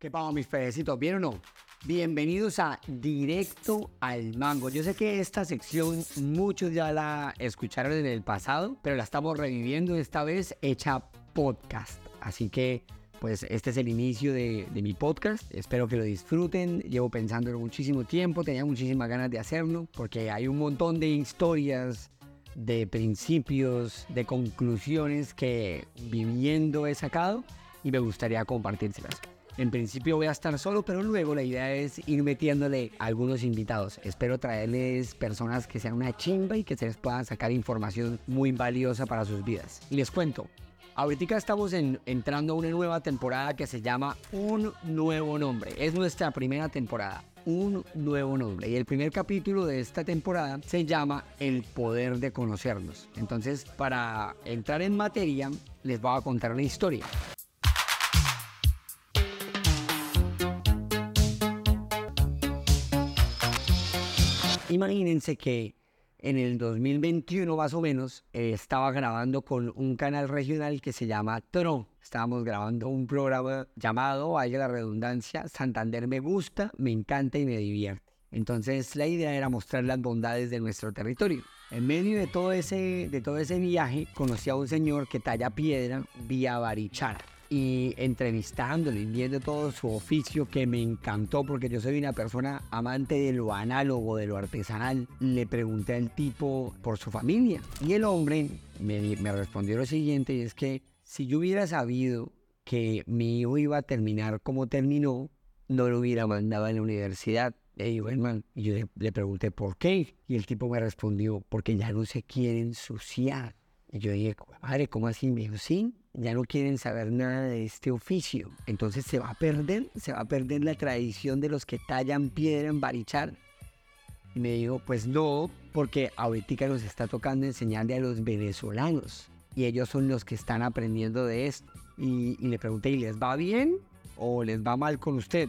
¿Qué pasa, mis pececitos? ¿Bien o no? Bienvenidos a Directo al Mango. Yo sé que esta sección muchos ya la escucharon en el pasado, pero la estamos reviviendo esta vez hecha podcast. Así que, pues, este es el inicio de, de mi podcast. Espero que lo disfruten. Llevo pensándolo muchísimo tiempo, tenía muchísimas ganas de hacerlo, porque hay un montón de historias, de principios, de conclusiones que viviendo he sacado y me gustaría compartírselas. En principio voy a estar solo, pero luego la idea es ir metiéndole algunos invitados. Espero traerles personas que sean una chimba y que se les pueda sacar información muy valiosa para sus vidas. Y les cuento, ahorita estamos entrando a una nueva temporada que se llama Un Nuevo Nombre. Es nuestra primera temporada. Un nuevo nombre. Y el primer capítulo de esta temporada se llama El poder de conocernos. Entonces, para entrar en materia, les voy a contar una historia. Imagínense que en el 2021 más o menos eh, estaba grabando con un canal regional que se llama Tron. Estábamos grabando un programa llamado, vaya la redundancia, Santander me gusta, me encanta y me divierte. Entonces la idea era mostrar las bondades de nuestro territorio. En medio de todo ese, de todo ese viaje conocí a un señor que talla piedra vía Barichara y entrevistándolo y viendo todo su oficio que me encantó porque yo soy una persona amante de lo análogo, de lo artesanal. Le pregunté al tipo por su familia y el hombre me, me respondió lo siguiente y es que si yo hubiera sabido que mi hijo iba a terminar como terminó, no lo hubiera mandado a la universidad. Y yo, hermano, y yo le, le, pregunté por qué. Y el tipo me respondió, porque ya no se quiere ensuciar. Y yo dije, madre, ¿cómo así? Me dijo, sí, ya no quieren saber nada de este oficio. Entonces se va a perder, se va a perder la tradición de los que tallan piedra en Barichar. Y me dijo, pues no, porque ahorita nos está tocando enseñarle a los venezolanos. Y ellos son los que están aprendiendo de esto. Y, y le pregunté, ¿y les va bien o les va mal con usted?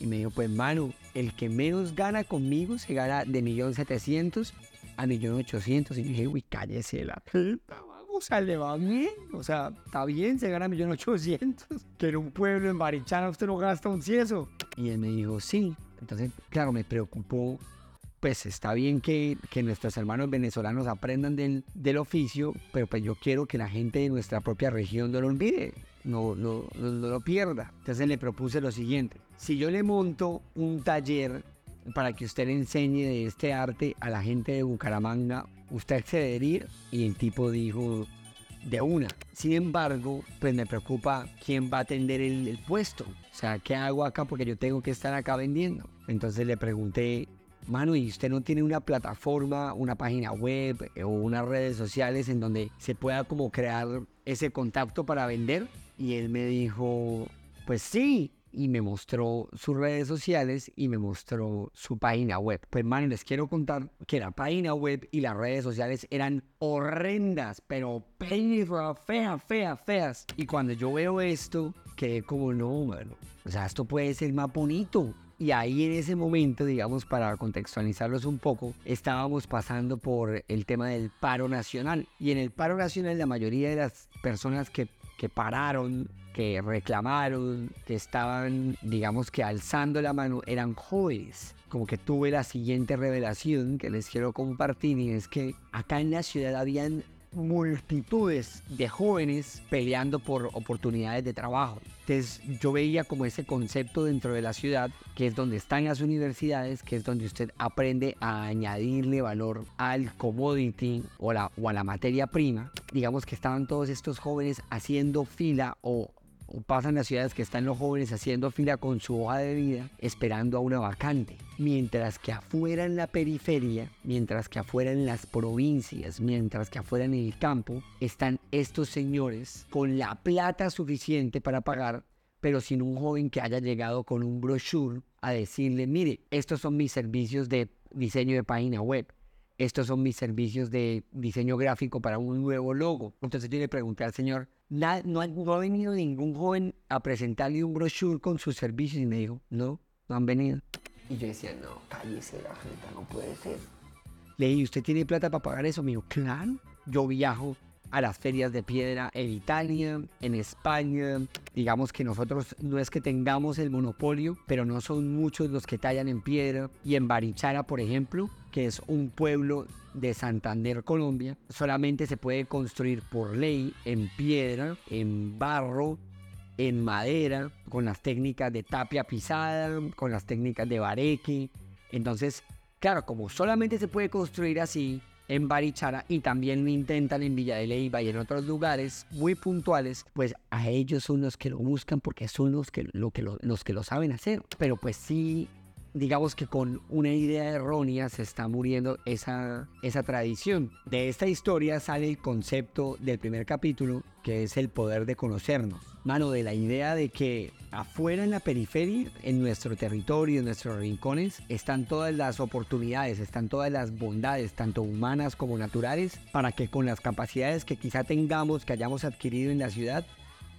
Y me dijo, pues mano, el que menos gana conmigo se gana de 1.700.000 a 1.800.000. Y dije, uy, cállese la puta, o sea, le va bien. O sea, está bien, se gana 1.800.000. Que en un pueblo en Barichana usted no gasta un cieso. Y él me dijo, sí. Entonces, claro, me preocupó. Pues está bien que, que nuestros hermanos venezolanos aprendan del, del oficio, pero pues yo quiero que la gente de nuestra propia región no lo olvide no, no, no, no, lo pierda. Entonces le propuse lo siguiente, si yo le monto un taller para que usted le enseñe de este arte a la gente de Bucaramanga, usted accedería y el tipo dijo de una. Sin embargo, pues me preocupa quién va a atender el, el puesto. O sea, ¿qué hago acá? Porque yo tengo que estar acá vendiendo. Entonces le pregunté, mano, ¿y usted no tiene una plataforma, una página web o unas redes sociales en donde se pueda como crear ese contacto para vender? Y él me dijo, pues sí. Y me mostró sus redes sociales y me mostró su página web. Pues, man, les quiero contar que la página web y las redes sociales eran horrendas, pero feas, feas, feas, feas. Y cuando yo veo esto, quedé como, no, mano. O sea, esto puede ser más bonito. Y ahí en ese momento, digamos, para contextualizarlos un poco, estábamos pasando por el tema del paro nacional. Y en el paro nacional la mayoría de las personas que que pararon, que reclamaron, que estaban, digamos que alzando la mano, eran jóvenes. Como que tuve la siguiente revelación que les quiero compartir y es que acá en la ciudad habían multitudes de jóvenes peleando por oportunidades de trabajo. Entonces yo veía como ese concepto dentro de la ciudad, que es donde están las universidades, que es donde usted aprende a añadirle valor al commodity o, la, o a la materia prima. Digamos que estaban todos estos jóvenes haciendo fila o o pasan las ciudades que están los jóvenes haciendo fila con su hoja de vida esperando a una vacante. Mientras que afuera en la periferia, mientras que afuera en las provincias, mientras que afuera en el campo, están estos señores con la plata suficiente para pagar, pero sin un joven que haya llegado con un brochure a decirle, mire, estos son mis servicios de diseño de página web estos son mis servicios de diseño gráfico para un nuevo logo. Entonces yo le pregunté al señor, no, ha, no, ha, venido ningún joven a presentarle un brochure con sus servicios y me dijo, no, no han venido. Y yo decía, no, cállese la gente, no puede ser. Le dije, ¿usted tiene plata para pagar eso? Me dijo, claro, yo viajo a las ferias de piedra en Italia, en España. Digamos que nosotros no es que tengamos el monopolio, pero no son muchos los que tallan en piedra. Y en Barichara, por ejemplo, que es un pueblo de Santander, Colombia, solamente se puede construir por ley en piedra, en barro, en madera, con las técnicas de tapia pisada, con las técnicas de bareque. Entonces, claro, como solamente se puede construir así, en Barichara y también lo intentan en Villa de Leyva y en otros lugares muy puntuales, pues a ellos son los que lo buscan porque son los que lo, que los que lo saben hacer. Pero pues sí digamos que con una idea errónea se está muriendo esa, esa tradición. De esta historia sale el concepto del primer capítulo, que es el poder de conocernos. Mano, de la idea de que afuera en la periferia, en nuestro territorio, en nuestros rincones, están todas las oportunidades, están todas las bondades, tanto humanas como naturales, para que con las capacidades que quizá tengamos, que hayamos adquirido en la ciudad,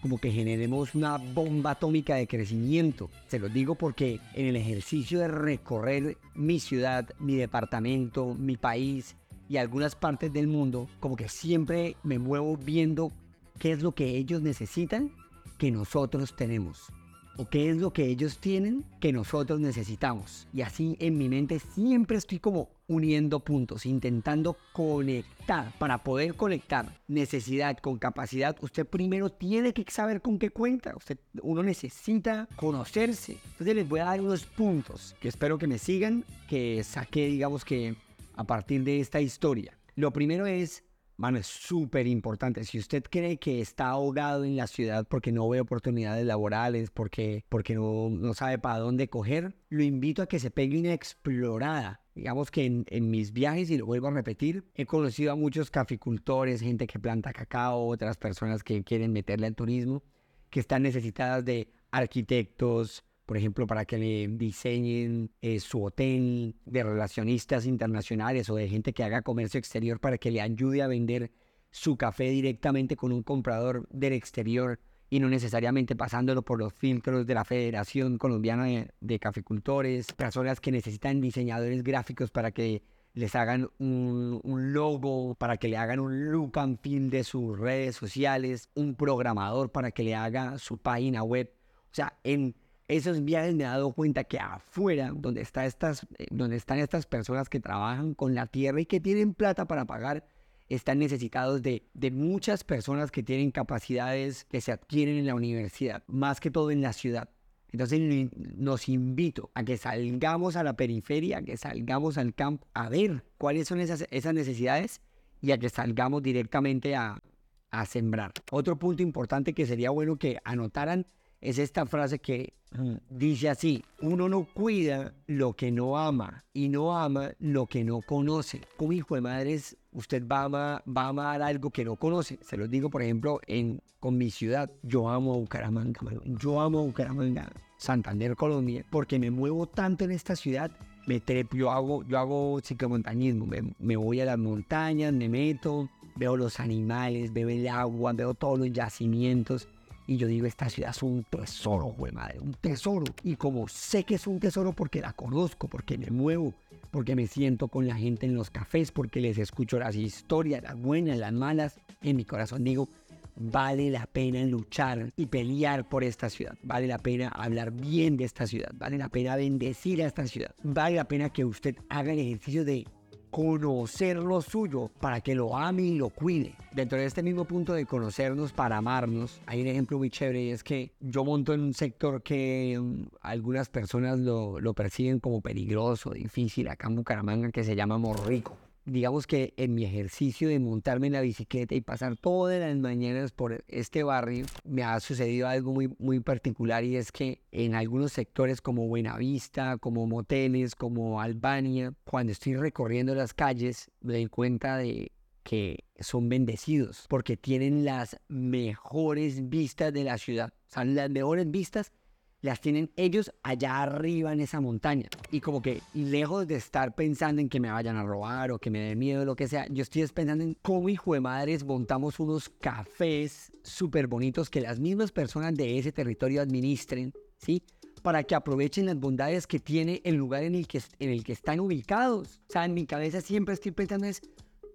como que generemos una bomba atómica de crecimiento. Se los digo porque en el ejercicio de recorrer mi ciudad, mi departamento, mi país y algunas partes del mundo, como que siempre me muevo viendo qué es lo que ellos necesitan que nosotros tenemos o qué es lo que ellos tienen que nosotros necesitamos. Y así en mi mente siempre estoy como uniendo puntos, intentando conectar. Para poder conectar necesidad con capacidad, usted primero tiene que saber con qué cuenta. Usted, uno necesita conocerse. Entonces les voy a dar unos puntos que espero que me sigan, que saqué, digamos que a partir de esta historia. Lo primero es Mano, es súper importante. Si usted cree que está ahogado en la ciudad porque no ve oportunidades laborales, porque, porque no, no sabe para dónde coger, lo invito a que se pegue una explorada. Digamos que en, en, mis viajes, y lo vuelvo a repetir, he conocido a muchos caficultores, gente que planta cacao, otras personas que quieren meterle al turismo, que están necesitadas de arquitectos, por ejemplo, para que le diseñen eh, su hotel de relacionistas internacionales o de gente que haga comercio exterior para que le ayude a vender su café directamente con un comprador del exterior y no necesariamente pasándolo por los filtros de la Federación Colombiana de, de Caficultores, personas que necesitan diseñadores gráficos para que les hagan un, un, logo, para que le hagan un look and feel de sus redes sociales, un programador para que le haga su página web. O sea, en esos viajes me he dado cuenta que afuera, donde, está estas, eh, donde están estas personas que trabajan con la tierra y que tienen plata para pagar, están necesitados de, muchas personas que tienen capacidades que se adquieren en la universidad, más que todo en la ciudad. Entonces nos invito a que salgamos a la periferia, a que salgamos al campo a ver cuáles son esas, esas necesidades y a que salgamos directamente a, a sembrar. Otro punto importante que sería bueno que anotaran es esta frase que mm, dice así, uno no cuida lo que no ama y no ama lo que no conoce. Como hijo de madres, usted va a, amar, va a amar algo que no conoce. Se lo digo, por ejemplo, en, con mi ciudad. Yo amo Bucaramanga, yo amo Bucaramanga, Santander, Colombia, porque me muevo tanto en esta ciudad. Me trepo, yo hago, yo hago ciclomontañismo, me, me voy a las montañas, me meto, veo los animales, veo el agua, veo todos los yacimientos y yo digo, esta ciudad es un tesoro, güey madre, un tesoro. Y como sé que es un tesoro porque la conozco, porque me muevo, porque me siento con la gente en los cafés, porque les escucho las historias, las buenas, las malas, en mi corazón digo, vale la pena luchar y pelear por esta ciudad. Vale la pena hablar bien de esta ciudad. Vale la pena bendecir a esta ciudad. Vale la pena que usted haga el ejercicio de conocer lo suyo para que lo ame y lo cuide. Dentro de este mismo punto de conocernos para amarnos, hay un ejemplo muy chévere y es que yo monto en un sector que mm, algunas personas lo, lo perciben como peligroso, difícil, acá en Bucaramanga, que se llama Morrico digamos que en mi ejercicio de montarme en la bicicleta y pasar todas las mañanas por este barrio, me ha sucedido algo muy, muy particular y es que en algunos sectores como Buenavista, como moteles, como Albania, cuando estoy recorriendo las calles, me doy cuenta de que son bendecidos porque tienen las mejores vistas de la ciudad. O sea, las mejores vistas las tienen ellos allá arriba en esa montaña. Y como que lejos de estar pensando en que me vayan a robar o que me dé miedo o lo que sea, yo estoy pensando en cómo hijo de madres montamos unos cafés súper bonitos que las mismas personas de ese territorio administren, ¿sí? Para que aprovechen las bondades que tiene el lugar en el que, en el que están ubicados. O sea, en mi cabeza siempre estoy pensando es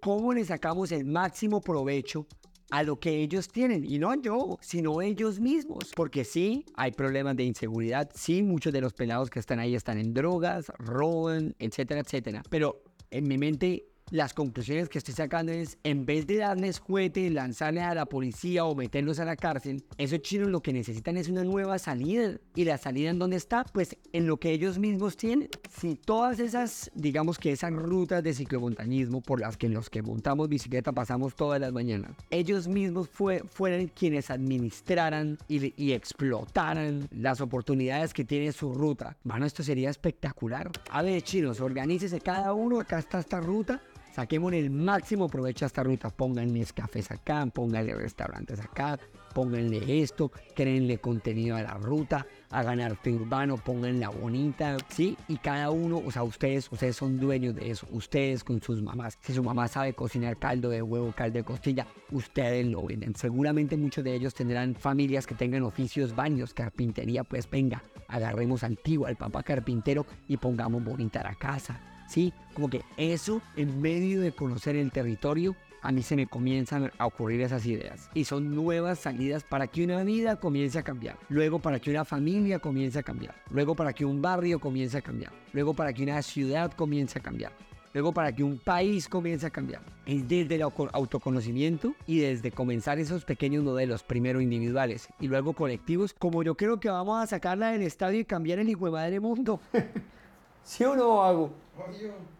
cómo le sacamos el máximo provecho a lo que ellos tienen. Y no yo, sino ellos mismos. Porque sí, hay problemas de inseguridad. Sí, muchos de los pelados que están ahí están en drogas, roban, etcétera, etcétera. Pero en mi mente las conclusiones que estoy sacando es, en vez de darles juguete, lanzarle a la policía o meterlos a la cárcel, esos chinos lo que necesitan es una nueva salida. ¿Y la salida en dónde está? Pues en lo que ellos mismos tienen. Si todas esas, digamos que esas rutas de ciclomontañismo por las que los que montamos bicicleta pasamos todas las mañanas, ellos mismos fue, fueran quienes administraran y, y explotaran las oportunidades que tiene su ruta. Bueno, esto sería espectacular. A ver, chinos, organícese cada uno, acá está esta ruta Saquemos el máximo provecho a esta ruta. Pónganle cafés acá, pónganle restaurantes acá, pónganle esto, créenle contenido a la ruta, hagan arte urbano, pónganla bonita, ¿sí? Y cada uno, o sea, ustedes, ustedes son dueños de eso, ustedes con sus mamás. Si su mamá sabe cocinar caldo de huevo, caldo de costilla, ustedes lo venden. Seguramente muchos de ellos tendrán familias que tengan oficios, baños, carpintería, pues venga, agarremos tío, al papá carpintero y pongamos bonita la casa ¿sí? Como que eso, en medio de conocer el territorio, a mí se me comienzan a ocurrir esas ideas. Y son nuevas salidas para que una vida comience a cambiar. Luego para que una familia comience a cambiar. Luego para que un barrio comience a cambiar. Luego para que una ciudad comience a cambiar. Luego para que un país comience a cambiar. Es desde el autoconocimiento y desde comenzar esos pequeños modelos, primero individuales y luego colectivos, como yo creo que vamos a sacarla del estadio y cambiar el hijo de madre mundo. ¿Sí o no hago?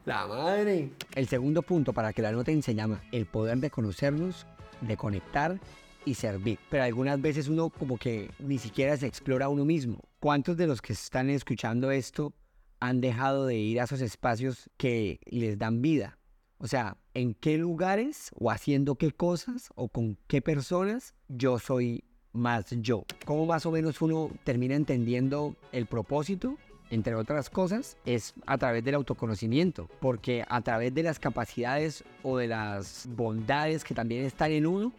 La madre. El segundo punto para que la noten se llama el poder de conocernos, de conectar y servir. Pero algunas veces uno como que ni siquiera se explora a uno mismo. ¿Cuántos de los que están escuchando esto han dejado de ir a esos espacios que les dan vida? O sea, ¿en qué lugares o haciendo qué cosas o con qué personas yo soy más yo? ¿Cómo más o menos uno termina entendiendo el propósito entre otras cosas, es a través del autoconocimiento, porque a través de las capacidades o de las bondades que también están en uno,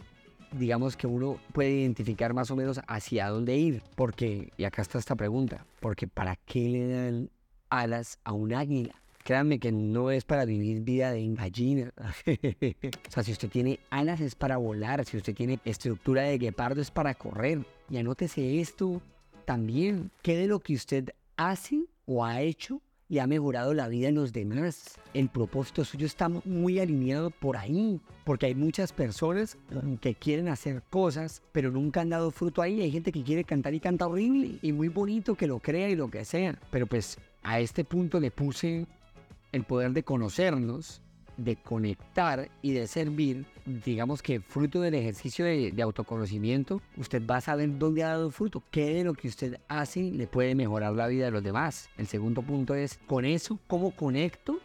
digamos que uno puede identificar más o menos hacia dónde ir, porque, y acá está esta pregunta, porque ¿para qué le dan alas a un águila? Créanme que no es para vivir vida de gallina. o sea, si usted tiene alas es para volar, si usted tiene estructura de guepardo es para correr. Y anótese esto también. ¿Qué de lo que usted hace o ha hecho y ha mejorado la vida de los demás. El propósito suyo está muy alineado por ahí, porque hay muchas personas que quieren hacer cosas, pero nunca han dado fruto ahí. Hay gente que quiere cantar y canta horrible y muy bonito que lo crea y lo que sea. Pero pues a este punto le puse el poder de conocernos de conectar y de servir, digamos que fruto del ejercicio de, autoconocimiento, usted va a saber dónde ha dado fruto, qué de lo que usted hace le puede mejorar la vida de los demás. El segundo punto es, con eso, ¿cómo conecto?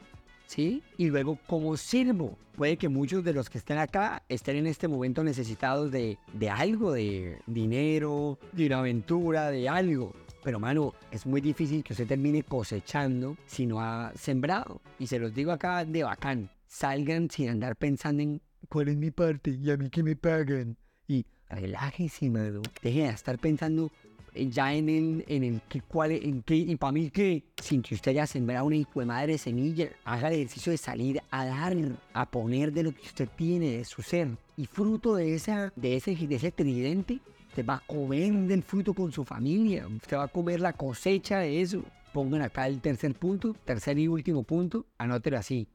¿Sí? Y luego, ¿cómo sirvo? Puede que muchos de los que estén acá estén en este momento necesitados de, de algo, de dinero, de una aventura, de algo. Pero mano, es muy difícil que usted termine cosechando si no ha sembrado. Y se los digo acá de bacán salgan sin andar pensando en cuál es mi parte y a mí que me pagan. Y relájese, mano. Deje de estar pensando ya en el, en el que, cuál, en qué, y para mí que, sin que usted haya sembrado una hijo de madre semilla, haga el ejercicio de salir a dar, a poner de lo que usted tiene, de su ser. Y fruto de, esa, de, ese, de ese tridente, usted va a comer del fruto con su familia, usted va a comer la cosecha de eso. Pongan acá el tercer punto, tercer y último punto, anótelo así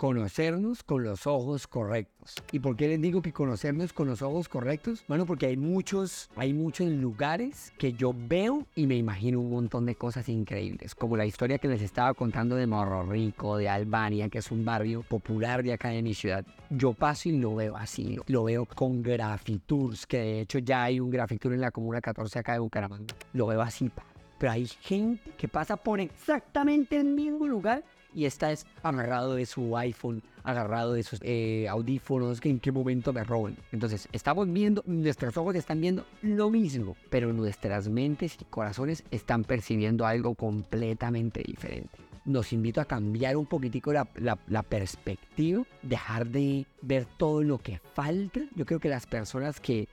conocernos con los ojos correctos. ¿Y por qué les digo que conocernos con los ojos correctos? Bueno, porque hay muchos, hay muchos lugares que yo veo y me imagino un montón de cosas increíbles, como la historia que les estaba contando de Morro Rico, de Albania, que es un barrio popular de acá de mi ciudad. Yo paso y lo veo así, lo, veo con grafitours, que de hecho ya hay un grafitur en la Comuna 14 acá de Bucaramanga. Lo veo así, pero hay gente que pasa por exactamente el mismo lugar y esta es agarrado de su iPhone, agarrado de sus eh, audífonos, que en qué momento me roban. Entonces, estamos viendo, nuestros ojos están viendo lo mismo, pero nuestras mentes y corazones están percibiendo algo completamente diferente. Nos invito a cambiar un poquitico la, la perspectiva, dejar de ver todo lo que falta. Yo creo que las personas que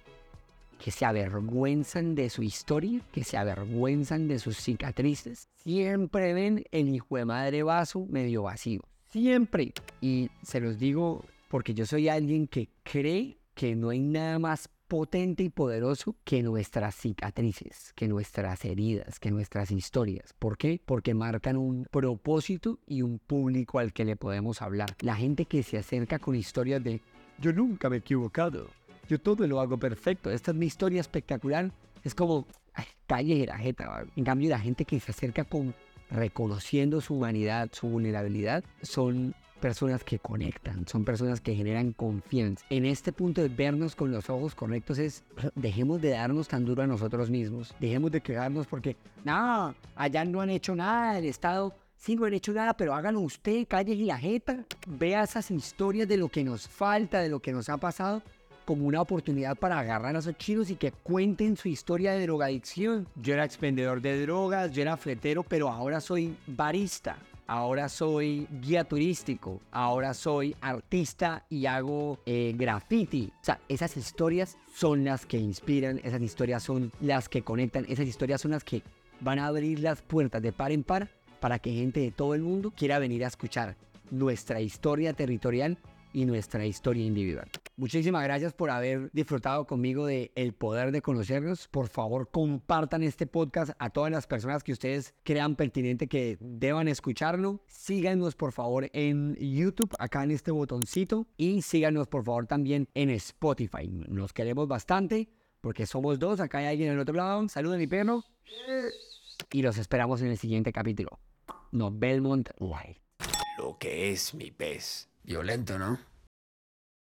que se avergüenzan de su historia, que se avergüenzan de sus cicatrices, siempre ven el hijo de madre vaso medio vacío. Siempre. Y se los digo porque yo soy alguien que cree que no hay nada más potente y poderoso que nuestras cicatrices, que nuestras heridas, que nuestras historias. ¿Por qué? Porque marcan un propósito y un público al que le podemos hablar. La gente que se acerca con historias de yo nunca me he equivocado, yo todo lo hago perfecto, esta es mi historia espectacular, es como, ay, calle la jeta. En cambio, la gente que se acerca con reconociendo su humanidad, su vulnerabilidad, son personas que conectan, son personas que generan confianza. En este punto de vernos con los ojos correctos es, dejemos de darnos tan duro a nosotros mismos, dejemos de quejarnos porque, no, allá no han hecho nada, el Estado. Sí no han hecho nada, pero háganlo usted, calle y la jeta, vea esas historias de lo que nos falta, de lo que nos ha pasado como una oportunidad para agarrar a esos chinos y que cuenten su historia de drogadicción. Yo era expendedor de drogas, yo era fletero, pero ahora soy barista ahora soy guía turístico, ahora soy artista y hago eh, graffiti. O sea, esas historias son las que inspiran, esas historias son las que conectan, esas historias son las que van a abrir las puertas de par en par para que gente de todo el mundo quiera venir a escuchar nuestra historia territorial y nuestra historia individual. Muchísimas gracias por haber disfrutado conmigo de El Poder de Conocernos. Por favor, compartan este podcast a todas las personas que ustedes crean pertinente que deban escucharlo. Síganos, por favor, en YouTube, acá en este botoncito. Y síganos, por favor, también en Spotify. Nos queremos bastante porque somos dos. Acá hay alguien en el otro lado. Saluda mi perro. Y los esperamos en el siguiente capítulo. No, Belmont Light. Lo que es mi pez. Violento, ¿no?